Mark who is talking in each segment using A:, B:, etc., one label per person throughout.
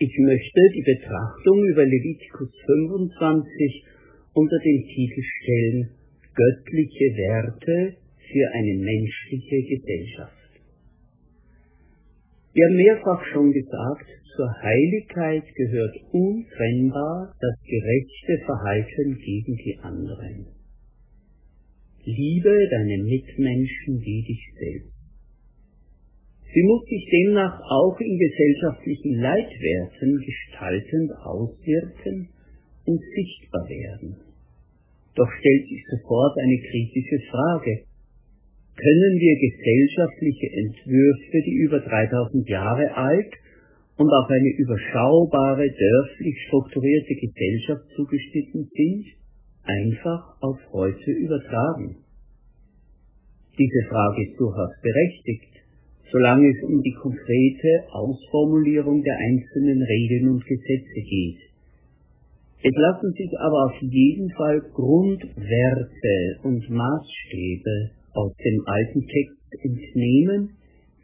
A: Ich möchte die Betrachtung über Levitikus 25 unter den Titel stellen Göttliche Werte für eine menschliche Gesellschaft. Wir haben mehrfach schon gesagt, zur Heiligkeit gehört untrennbar das gerechte Verhalten gegen die anderen. Liebe deine Mitmenschen wie dich selbst. Sie muss sich demnach auch in gesellschaftlichen Leitwerten gestaltend auswirken und sichtbar werden. Doch stellt sich sofort eine kritische Frage. Können wir gesellschaftliche Entwürfe, die über 3000 Jahre alt und auf eine überschaubare, dörflich strukturierte Gesellschaft zugeschnitten sind, einfach auf heute übertragen? Diese Frage ist durchaus berechtigt solange es um die konkrete Ausformulierung der einzelnen Regeln und Gesetze geht. Es lassen sich aber auf jeden Fall Grundwerte und Maßstäbe aus dem alten Text entnehmen,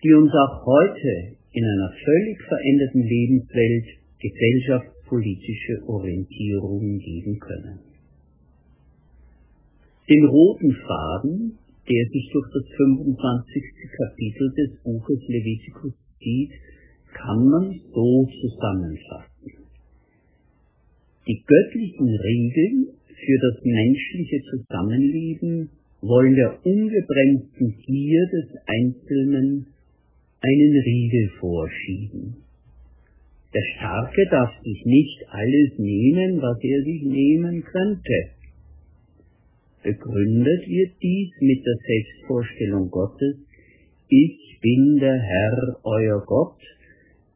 A: die uns auch heute in einer völlig veränderten Lebenswelt gesellschaftspolitische Orientierungen geben können. Den roten Faden der sich durch das 25. Kapitel des Buches Levitikus zieht, kann man so zusammenfassen. Die göttlichen Regeln für das menschliche Zusammenleben wollen der ungebremsten Gier des Einzelnen einen Riegel vorschieben. Der Starke darf sich nicht alles nehmen, was er sich nehmen könnte. Begründet wird dies mit der Selbstvorstellung Gottes, ich bin der Herr, euer Gott,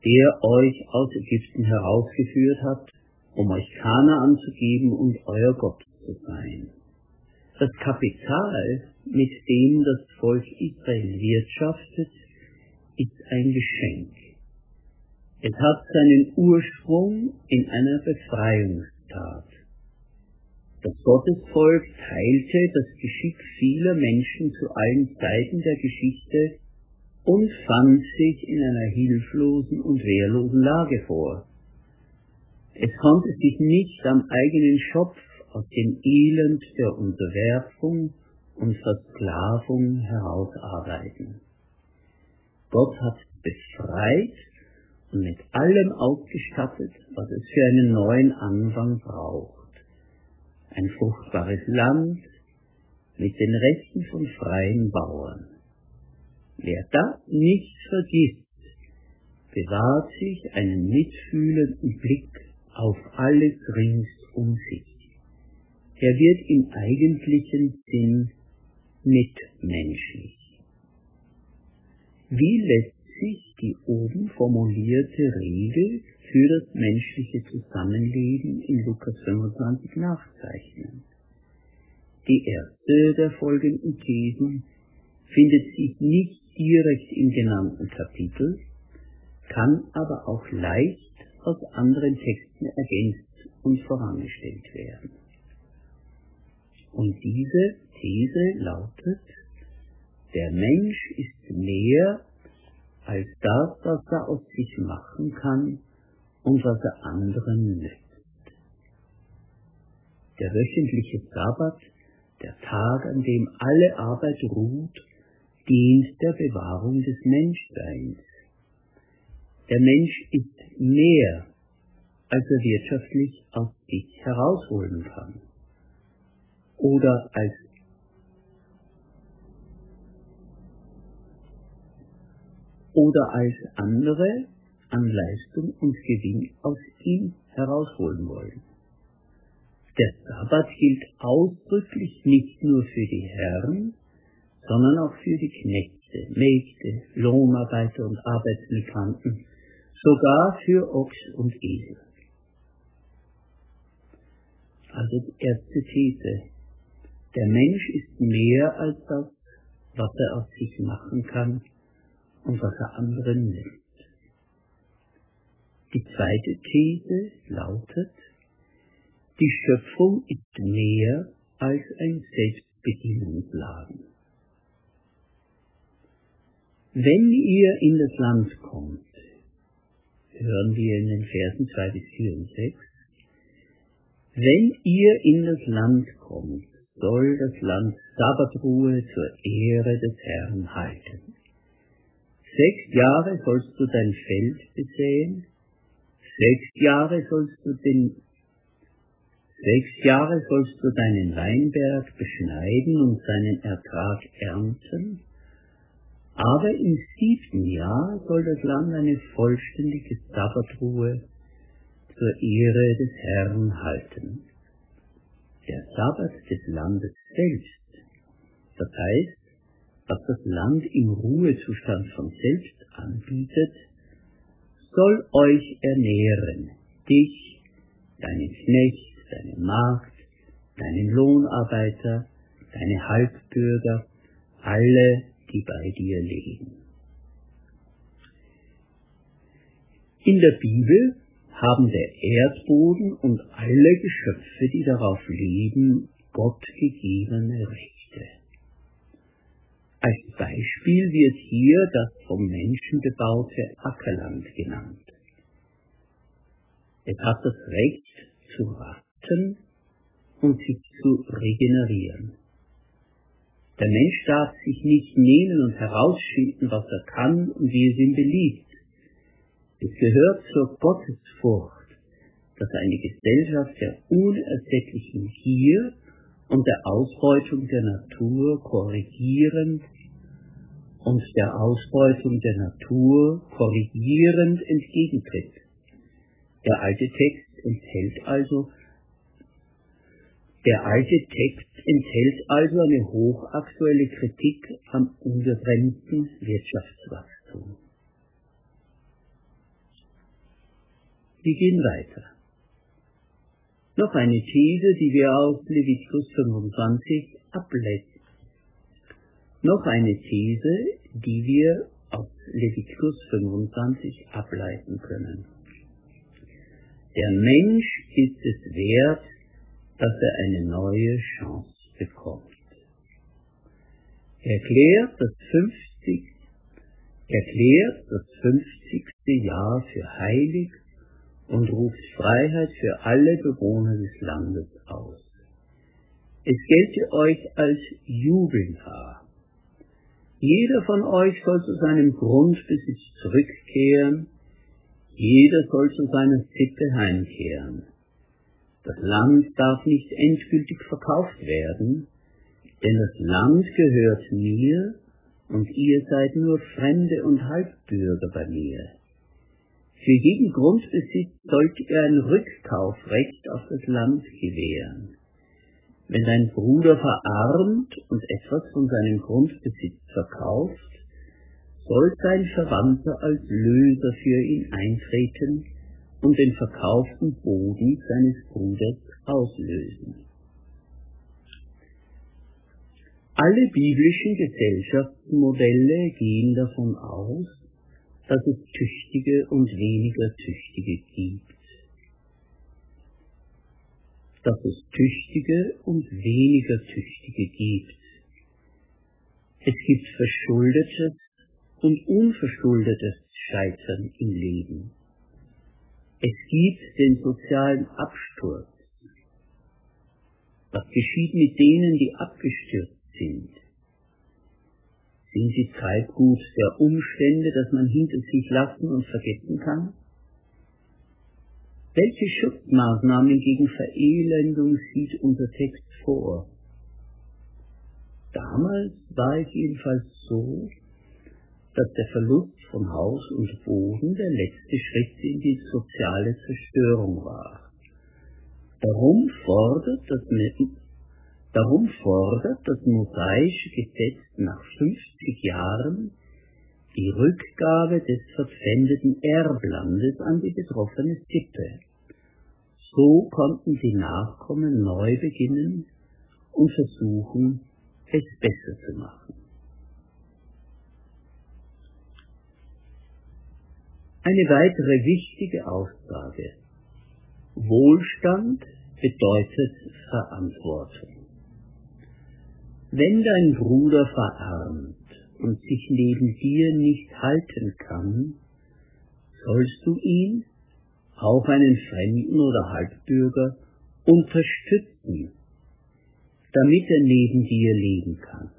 A: der euch aus Ägypten herausgeführt hat, um euch Kana anzugeben und euer Gott zu sein. Das Kapital, mit dem das Volk Israel wirtschaftet, ist ein Geschenk. Es hat seinen Ursprung in einer Befreiungstat. Das Gottesvolk teilte das Geschick vieler Menschen zu allen Zeiten der Geschichte und fand sich in einer hilflosen und wehrlosen Lage vor. Es konnte sich nicht am eigenen Schopf aus dem Elend der Unterwerfung und Versklavung herausarbeiten. Gott hat befreit und mit allem ausgestattet, was es für einen neuen Anfang braucht ein fruchtbares Land mit den Rechten von freien Bauern. Wer das nicht vergisst, bewahrt sich einen mitfühlenden Blick auf alles rings um sich. Er wird im eigentlichen Sinn mitmenschlich. Wie lässt sich die oben formulierte Regel für das menschliche Zusammenleben in Lukas 25 nachzeichnen. Die erste der folgenden Thesen findet sich nicht direkt im genannten Kapitel, kann aber auch leicht aus anderen Texten ergänzt und vorangestellt werden. Und diese These lautet, der Mensch ist mehr als das, was er aus sich machen kann und was er anderen nützt. Der wöchentliche Sabbat, der Tag, an dem alle Arbeit ruht, dient der Bewahrung des Menschseins. Der Mensch ist mehr, als er wirtschaftlich aus sich herausholen kann oder als oder als andere an Leistung und Gewinn aus ihm herausholen wollen. Der Sabbat gilt ausdrücklich nicht nur für die Herren, sondern auch für die Knechte, Mägde, Lohnarbeiter und Arbeitsmigranten, sogar für Ochs und Esel. Also die erste These. Der Mensch ist mehr als das, was er aus sich machen kann und was er anderen nimmt. Die zweite These lautet, die Schöpfung ist mehr als ein Selbstbedienungsladen. Wenn ihr in das Land kommt, hören wir in den Versen 2 bis 4 und 6. Wenn ihr in das Land kommt, soll das Land Sabbatruhe zur Ehre des Herrn halten. Sechs Jahre sollst du dein Feld besäen, sechs Jahre sollst du den Sechs Jahre sollst du deinen Weinberg beschneiden und seinen Ertrag ernten, aber im siebten Jahr soll das Land eine vollständige Sabbatruhe zur Ehre des Herrn halten. Der Sabbat des Landes selbst, das heißt, was das Land im Ruhezustand von selbst anbietet, soll euch ernähren, dich, deinen Knecht, deine Magd, deinen Lohnarbeiter, deine Halbbürger, alle, die bei dir leben. In der Bibel haben der Erdboden und alle Geschöpfe, die darauf leben, Gott gegebene Rechte. Als Beispiel wird hier das vom Menschen bebaute Ackerland genannt. Es hat das Recht zu raten und sich zu regenerieren. Der Mensch darf sich nicht nehmen und herausschinden, was er kann und wie es ihm beliebt. Es gehört zur Gottesfurcht, dass eine Gesellschaft der unersättlichen Gier und der Ausbeutung der Natur korrigierend und der Ausbeutung der Natur korrigierend entgegentritt. Der alte Text enthält also der alte Text enthält also eine hochaktuelle Kritik am ungebremsten Wirtschaftswachstum. Wir gehen weiter. Noch eine These, die wir aus Leviticus 25 ableiten. Noch eine These, die wir aus Leviticus 25 ableiten können. Der Mensch ist es wert, dass er eine neue Chance bekommt. Erklärt das 50, erklärt das 50. Jahr für heilig und ruft Freiheit für alle Bewohner des Landes aus. Es gelte euch als Jubeljahr. Jeder von euch soll zu seinem Grundbesitz zurückkehren, jeder soll zu seiner Sitte heimkehren. Das Land darf nicht endgültig verkauft werden, denn das Land gehört mir und ihr seid nur Fremde und Halbbürger bei mir. Für jeden Grundbesitz sollt ihr ein Rückkaufrecht auf das Land gewähren. Wenn dein Bruder verarmt und etwas von seinem Grundbesitz verkauft, soll sein Verwandter als Löser für ihn eintreten und den verkauften Boden seines Bruders auslösen. Alle biblischen Gesellschaftsmodelle gehen davon aus, dass es Tüchtige und weniger Tüchtige gibt. Dass es Tüchtige und weniger Tüchtige gibt. Es gibt verschuldetes und unverschuldetes Scheitern im Leben. Es gibt den sozialen Absturz. Was geschieht mit denen, die abgestürzt sind? Sind sie Treibgut der Umstände, das man hinter sich lassen und vergessen kann? Welche Schutzmaßnahmen gegen Verelendung sieht unser Text vor? Damals war es jedenfalls so, dass der Verlust von Haus und Boden der letzte Schritt in die soziale Zerstörung war. Darum fordert das, darum fordert das mosaische Gesetz nach 50 Jahren die Rückgabe des verpfändeten Erblandes an die betroffene Sippe. So konnten die Nachkommen neu beginnen und versuchen, es besser zu machen. Eine weitere wichtige Aussage. Wohlstand bedeutet Verantwortung. Wenn dein Bruder verarmt und sich neben dir nicht halten kann, sollst du ihn, auch einen Fremden oder Halbbürger, unterstützen, damit er neben dir leben kann.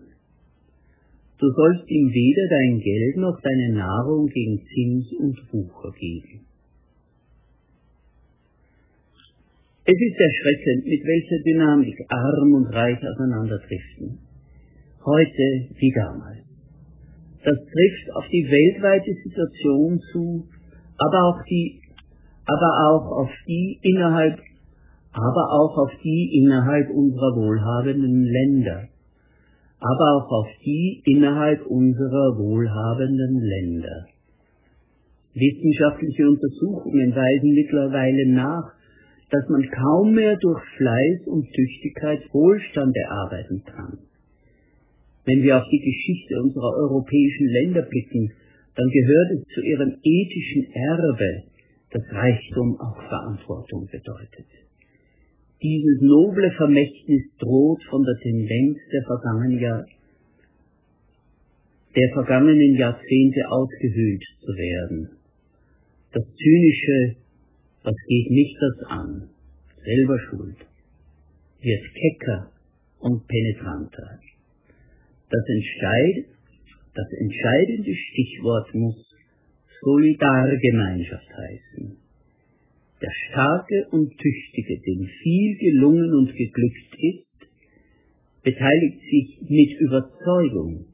A: Du sollst ihm weder dein Geld noch deine Nahrung gegen Zins und Wucher geben. Es ist erschreckend, mit welcher Dynamik arm und reich aufeinanderdriften. Heute wie damals. Das trifft auf die weltweite Situation zu, aber auch die, aber auch auf die innerhalb, aber auch auf die innerhalb unserer wohlhabenden Länder, aber auch auf die innerhalb unserer wohlhabenden Länder. Wissenschaftliche Untersuchungen weisen mittlerweile nach, dass man kaum mehr durch Fleiß und Tüchtigkeit Wohlstand erarbeiten kann. Wenn wir auf die Geschichte unserer europäischen Länder blicken, dann gehört es zu ihrem ethischen Erbe, dass Reichtum auch Verantwortung bedeutet. Dieses noble Vermächtnis droht von der Tendenz der vergangenen, Jahr, der vergangenen Jahrzehnte ausgehöhlt zu werden. Das zynische was geht mich das an? Selber schuld. Wird kecker und penetranter. Das, entscheid, das entscheidende Stichwort muss Solidargemeinschaft heißen. Der Starke und Tüchtige, dem viel gelungen und geglückt ist, beteiligt sich mit Überzeugung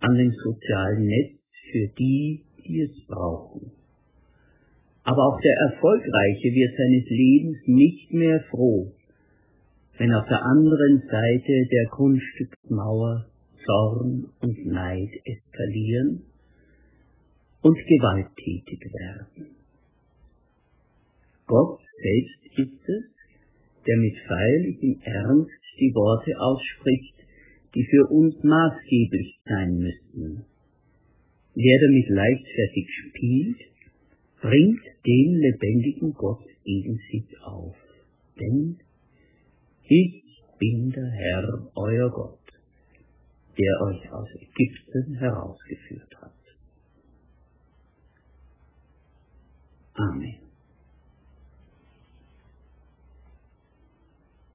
A: an dem sozialen Netz für die, die es brauchen. Aber auch der Erfolgreiche wird seines Lebens nicht mehr froh, wenn auf der anderen Seite der Grundstücksmauer Zorn und Neid eskalieren und gewalttätig werden. Gott selbst ist es, der mit feierlichem Ernst die Worte ausspricht, die für uns maßgeblich sein müssen. Wer damit leichtfertig spielt, bringt den lebendigen Gott gegen sich auf. Denn ich bin der Herr, euer Gott, der euch aus Ägypten herausgeführt hat. Amen.